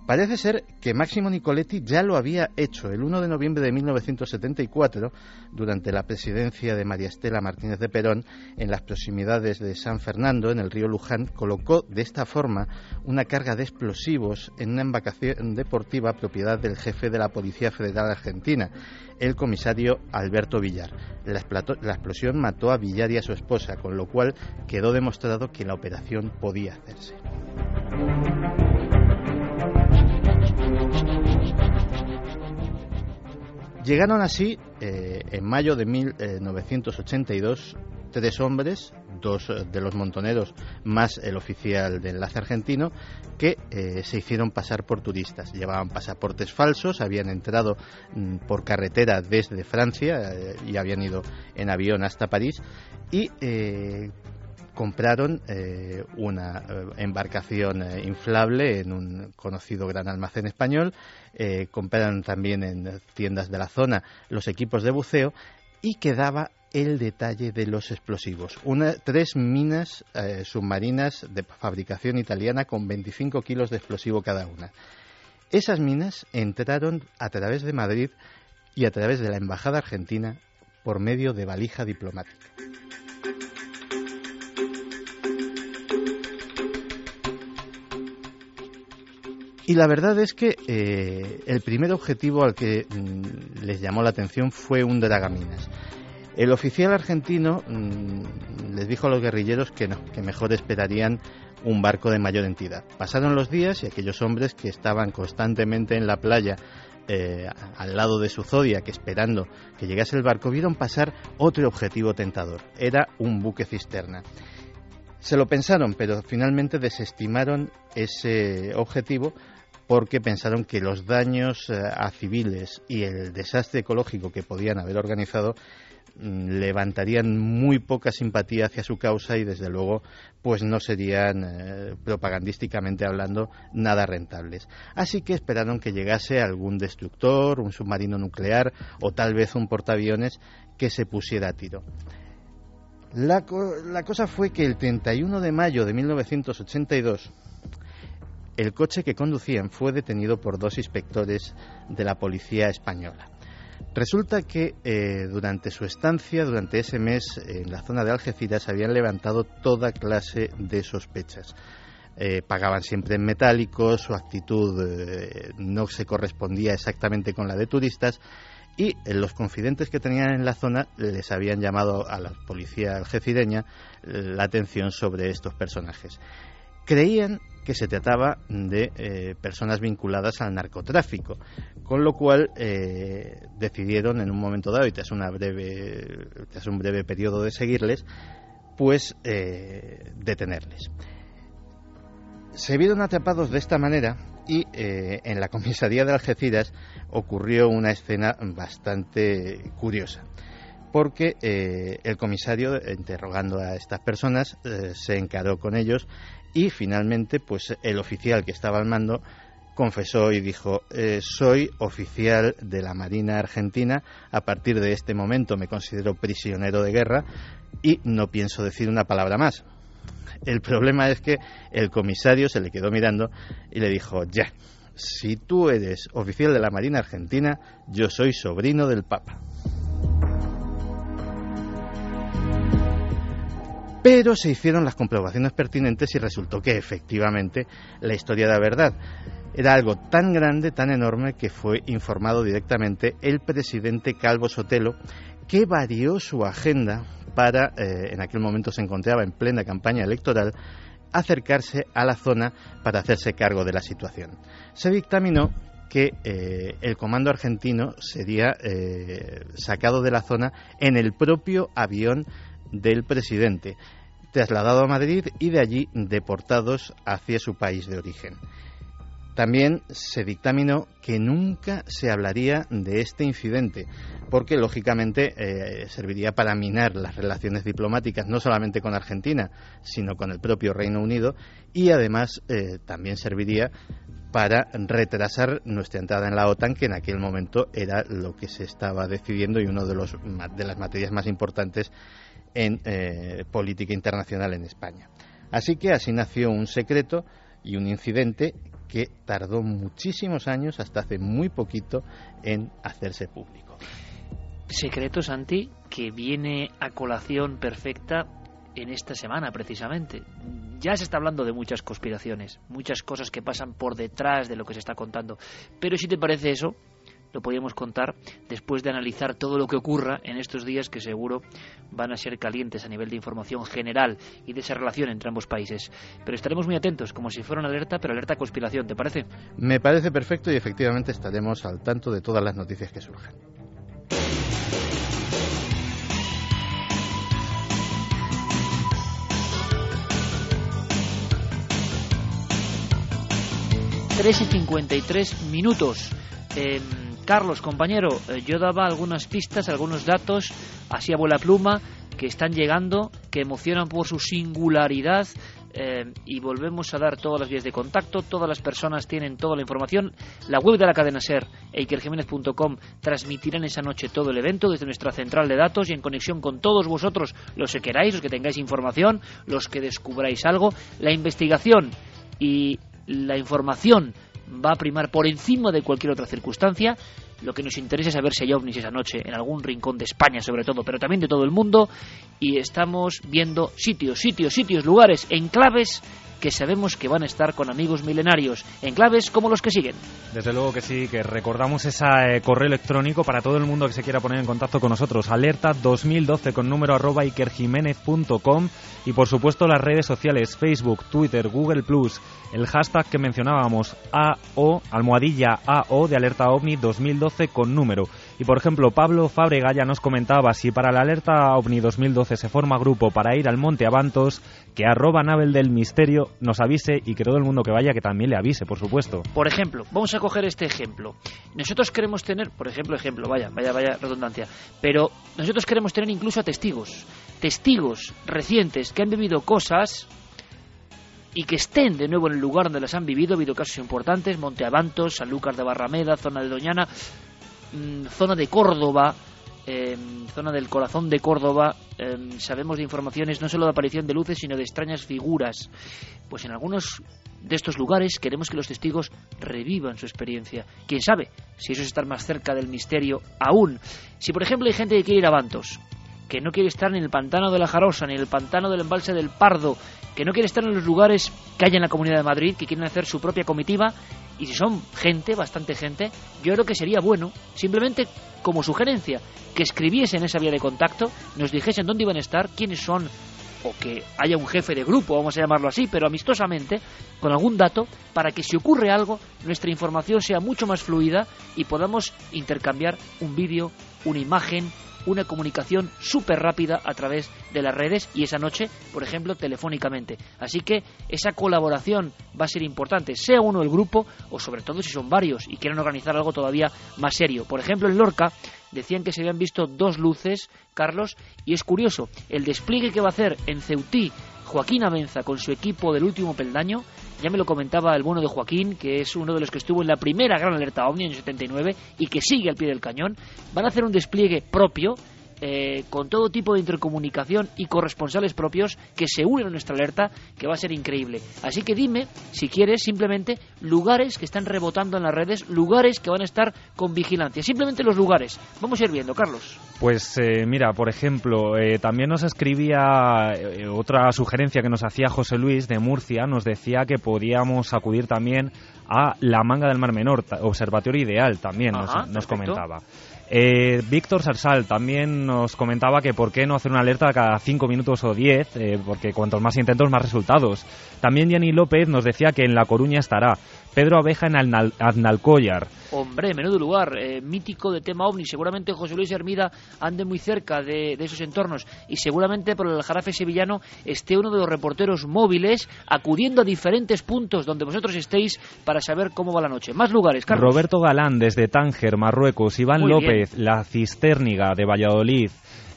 Parece ser que Máximo Nicoletti ya lo había hecho el 1 de noviembre de 1974, durante la presidencia de María Estela Martínez de Perón, en las proximidades de San Fernando, en el río Luján, colocó de esta forma una carga de explosivos en una embarcación deportiva propiedad del jefe de la Policía Federal Argentina, el comisario Alberto Villar. La, explosión mató a Villar y a su esposa, con lo cual quedó demostrado que la operación podía hacerse. Llegaron así, eh, en mayo de 1982, tres hombres, dos de los montoneros más el oficial de enlace argentino, que eh, se hicieron pasar por turistas. Llevaban pasaportes falsos, habían entrado mm, por carretera desde Francia eh, y habían ido en avión hasta París y compraron eh, una eh, embarcación eh, inflable en un conocido gran almacén español, compraron también en tiendas de la zona los equipos de buceo y quedaba el detalle de los explosivos. tres minas submarinas de fabricación italiana con 25 kilos de explosivo cada una. Esas minas entraron a través de Madrid y a través de la Embajada Argentina por medio de valija diplomática. Y la verdad es que eh, el primer objetivo al que mm, les llamó la atención fue un dragaminas. El oficial argentino mm, les dijo a los guerrilleros que no, que mejor esperarían un barco de mayor entidad. Pasaron los días y aquellos hombres que estaban constantemente en la playa eh, al lado de su Zodiac esperando que llegase el barco vieron pasar otro objetivo tentador. Era un buque cisterna. Se lo pensaron, pero finalmente desestimaron ese objetivo porque pensaron que los daños eh, a civiles y el desastre ecológico que podían haber organizado mm, levantarían muy poca simpatía hacia su causa y desde luego pues no serían eh, propagandísticamente hablando nada rentables. Así que esperaron que llegase algún destructor, un submarino nuclear o tal vez un portaaviones que se pusiera a tiro. La, la cosa fue que el 31 de mayo de 1982 el coche que conducían fue detenido por dos inspectores de la policía española. Resulta que eh, durante su estancia, durante ese mes en la zona de Algeciras, habían levantado toda clase de sospechas. Eh, pagaban siempre en metálicos, su actitud eh, no se correspondía exactamente con la de turistas y los confidentes que tenían en la zona les habían llamado a la policía algecireña la atención sobre estos personajes. Creían que se trataba de eh, personas vinculadas al narcotráfico, con lo cual eh, decidieron en un momento dado y tras, una breve, un breve periodo de seguirles, pues eh, detenerles. Se vieron atrapados de esta manera y en la comisaría de Algeciras ocurrió una escena bastante curiosa porque el comisario, interrogando a estas personas, se encaró con ellos y finalmente pues el oficial que estaba al mando confesó y dijo eh, soy oficial de la Marina Argentina. A partir de este momento me considero prisionero de guerra y no pienso decir una palabra más el problema es que el comisario se le quedó mirando y le dijo ya si tú eres oficial de la Marina Argentina yo soy sobrino del Papa Pero se hicieron las comprobaciones pertinentes y resultó que efectivamente la historia era verdad. Era algo tan grande, tan enorme, que fue informado directamente el presidente Calvo Sotelo, que varió su agenda para, eh, en aquel momento se encontraba en plena campaña electoral, acercarse a la zona para hacerse cargo de la situación. Se dictaminó que eh, el comando argentino sería eh, sacado de la zona en el propio avión del presidente, trasladado a Madrid y de allí deportados hacia su país de origen. También se dictaminó que nunca se hablaría de este incidente, porque lógicamente eh, serviría para minar las relaciones diplomáticas no solamente con Argentina, sino con el propio Reino Unido, y además eh, también serviría para retrasar nuestra entrada en la OTAN, que en aquel momento era lo que se estaba decidiendo y una de, de las materias más importantes en eh, política internacional en España. Así que así nació un secreto y un incidente que tardó muchísimos años, hasta hace muy poquito, en hacerse público. Secreto, Santi, que viene a colación perfecta en esta semana precisamente. Ya se está hablando de muchas conspiraciones, muchas cosas que pasan por detrás de lo que se está contando. Pero si te parece eso, lo podríamos contar después de analizar todo lo que ocurra en estos días que seguro van a ser calientes a nivel de información general y de esa relación entre ambos países. Pero estaremos muy atentos, como si fuera una alerta, pero alerta a conspiración, ¿te parece? Me parece perfecto y efectivamente estaremos al tanto de todas las noticias que surjan. Tres y cincuenta y tres minutos. Eh, Carlos, compañero, eh, yo daba algunas pistas, algunos datos, así a vuela pluma, que están llegando, que emocionan por su singularidad. Eh, y volvemos a dar todas las vías de contacto, todas las personas tienen toda la información. La web de la cadena SER, eikerjiménez.com, transmitirán esa noche todo el evento desde nuestra central de datos y en conexión con todos vosotros, los que queráis, los que tengáis información, los que descubráis algo. La investigación y la información va a primar por encima de cualquier otra circunstancia. Lo que nos interesa es saber si hay ovnis esa noche en algún rincón de España, sobre todo, pero también de todo el mundo. Y estamos viendo sitios, sitios, sitios, lugares, enclaves que sabemos que van a estar con amigos milenarios, enclaves como los que siguen. Desde luego que sí, que recordamos ese eh, correo electrónico para todo el mundo que se quiera poner en contacto con nosotros, alerta 2012 con número arroba ikerjiménez.com y por supuesto las redes sociales Facebook, Twitter, Google Plus, el hashtag que mencionábamos AO, almohadilla AO de alerta OVNI 2012 con número. Y por ejemplo, Pablo Fábrega ya nos comentaba si para la alerta OVNI 2012 se forma grupo para ir al Monte Avantos, que arroba Nabel del Misterio nos avise y que todo el mundo que vaya que también le avise, por supuesto. Por ejemplo, vamos a coger este ejemplo. Nosotros queremos tener, por ejemplo, ejemplo, vaya, vaya, vaya redundancia, pero nosotros queremos tener incluso a testigos, testigos recientes que han vivido cosas y que estén de nuevo en el lugar donde las han vivido. Ha habido casos importantes, Monte Avantos, Sanlúcar de Barrameda, zona de Doñana, mm, zona de Córdoba, Em, zona del corazón de Córdoba, em, sabemos de informaciones no solo de aparición de luces, sino de extrañas figuras. Pues en algunos de estos lugares, queremos que los testigos revivan su experiencia. Quién sabe si eso es estar más cerca del misterio aún. Si, por ejemplo, hay gente que quiere ir a Bantos, que no quiere estar ni en el pantano de la Jarosa, ni en el pantano del embalse del Pardo, que no quiere estar en los lugares que hay en la Comunidad de Madrid, que quieren hacer su propia comitiva, y si son gente, bastante gente, yo creo que sería bueno, simplemente como sugerencia, que escribiesen esa vía de contacto, nos dijesen dónde iban a estar, quiénes son, o que haya un jefe de grupo, vamos a llamarlo así, pero amistosamente, con algún dato, para que si ocurre algo, nuestra información sea mucho más fluida y podamos intercambiar un vídeo, una imagen, una comunicación súper rápida a través de las redes y esa noche, por ejemplo, telefónicamente. Así que esa colaboración va a ser importante, sea uno el grupo o sobre todo si son varios y quieren organizar algo todavía más serio. Por ejemplo, en Lorca decían que se habían visto dos luces, Carlos, y es curioso, el despliegue que va a hacer en Ceutí Joaquín Avenza con su equipo del último peldaño, ya me lo comentaba el bueno de Joaquín, que es uno de los que estuvo en la primera gran alerta OVNI en el 79 y que sigue al pie del cañón, van a hacer un despliegue propio eh, con todo tipo de intercomunicación y corresponsales propios que se unen a nuestra alerta, que va a ser increíble. Así que dime, si quieres, simplemente lugares que están rebotando en las redes, lugares que van a estar con vigilancia. Simplemente los lugares. Vamos a ir viendo, Carlos. Pues eh, mira, por ejemplo, eh, también nos escribía otra sugerencia que nos hacía José Luis de Murcia, nos decía que podíamos acudir también a la manga del Mar Menor, observatorio ideal también nos comentaba. Eh, Víctor Sarsal también nos comentaba que por qué no hacer una alerta cada 5 minutos o 10, eh, porque cuantos más intentos, más resultados. También Jenny López nos decía que en La Coruña estará. Pedro Abeja en Aznalcóllar. Hombre, menudo lugar, eh, mítico de tema ovni. Seguramente José Luis Hermida ande muy cerca de, esos entornos y seguramente por el Jarafe sevillano esté uno de los reporteros móviles acudiendo a diferentes puntos donde vosotros estéis para saber cómo va la noche. Más lugares, Carlos. Roberto Galán desde Tánger, Marruecos. Iván López, La Cisterniga de Valladolid.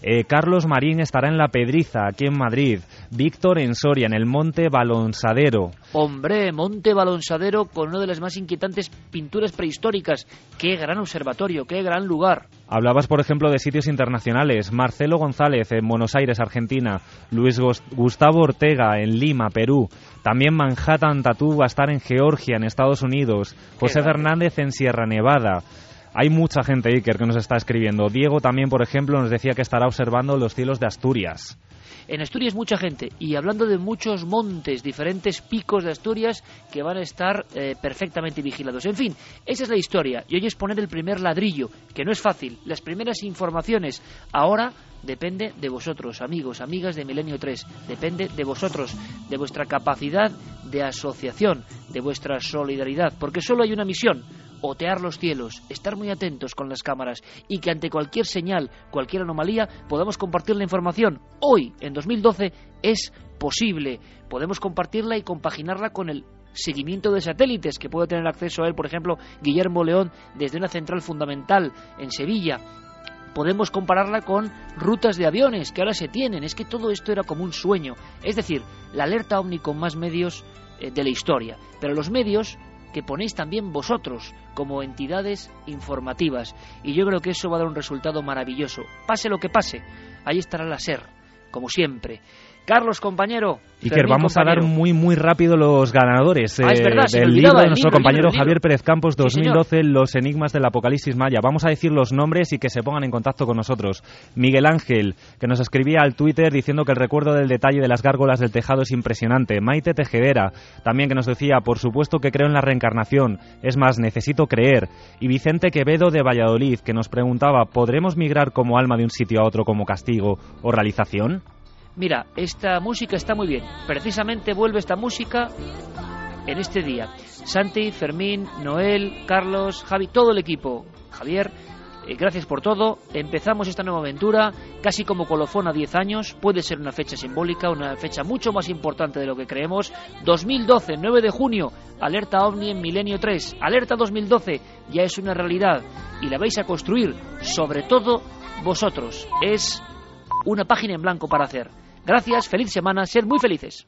Eh, Carlos Marín estará en La Pedriza, aquí en Madrid. Víctor en Soria, en el Monte Balonsadero. Hombre, Monte Balonsadero con una de las más inquietantes pinturas prehistóricas. Qué gran observatorio, qué gran lugar. Hablabas, por ejemplo, de sitios internacionales. Marcelo González en Buenos Aires, Argentina. Luis Gustavo Ortega en Lima, Perú. También Manhattan Tattoo va a estar en Georgia, en Estados Unidos. José Fernández en Sierra Nevada. Hay mucha gente, Iker, que nos está escribiendo. Diego también, por ejemplo, nos decía que estará observando los cielos de Asturias. En Asturias mucha gente y hablando de muchos montes, diferentes picos de Asturias que van a estar eh, perfectamente vigilados. En fin, esa es la historia y hoy es poner el primer ladrillo, que no es fácil. Las primeras informaciones ahora depende de vosotros, amigos, amigas de Milenio 3. Depende de vosotros, de vuestra capacidad de asociación, de vuestra solidaridad, porque solo hay una misión, otear los cielos, estar muy atentos con las cámaras y que ante cualquier señal, cualquier anomalía, podamos compartir la información. Hoy, en 2012, es posible. Podemos compartirla y compaginarla con el seguimiento de satélites que puede tener acceso a él, por ejemplo, Guillermo León desde una central fundamental en Sevilla. Podemos compararla con rutas de aviones que ahora se tienen. Es que todo esto era como un sueño. Es decir, la alerta ovni con más medios eh, de la historia. Pero los medios que ponéis también vosotros como entidades informativas. Y yo creo que eso va a dar un resultado maravilloso. Pase lo que pase, ahí estará la SER, como siempre. Carlos, compañero. Iker, vamos a dar muy, muy rápido los ganadores ah, eh, del libro de nuestro compañero Javier Pérez Campos 2012, Los Enigmas del Apocalipsis Maya. Vamos a decir los nombres y que se pongan en contacto con nosotros. Miguel Ángel, que nos escribía al Twitter diciendo que el recuerdo del detalle de las gárgolas del tejado es impresionante. Maite Tejedera, también que nos decía, por supuesto que creo en la reencarnación, es más, necesito creer. Y Vicente Quevedo de Valladolid, que nos preguntaba, ¿podremos migrar como alma de un sitio a otro como castigo o realización? Mira, esta música está muy bien. Precisamente vuelve esta música en este día. Santi, Fermín, Noel, Carlos, Javi, todo el equipo. Javier, eh, gracias por todo. Empezamos esta nueva aventura casi como colofón a 10 años. Puede ser una fecha simbólica, una fecha mucho más importante de lo que creemos. 2012, 9 de junio, alerta OVNI en Milenio 3. Alerta 2012 ya es una realidad y la vais a construir, sobre todo vosotros. Es una página en blanco para hacer. Gracias, feliz semana, ser muy felices.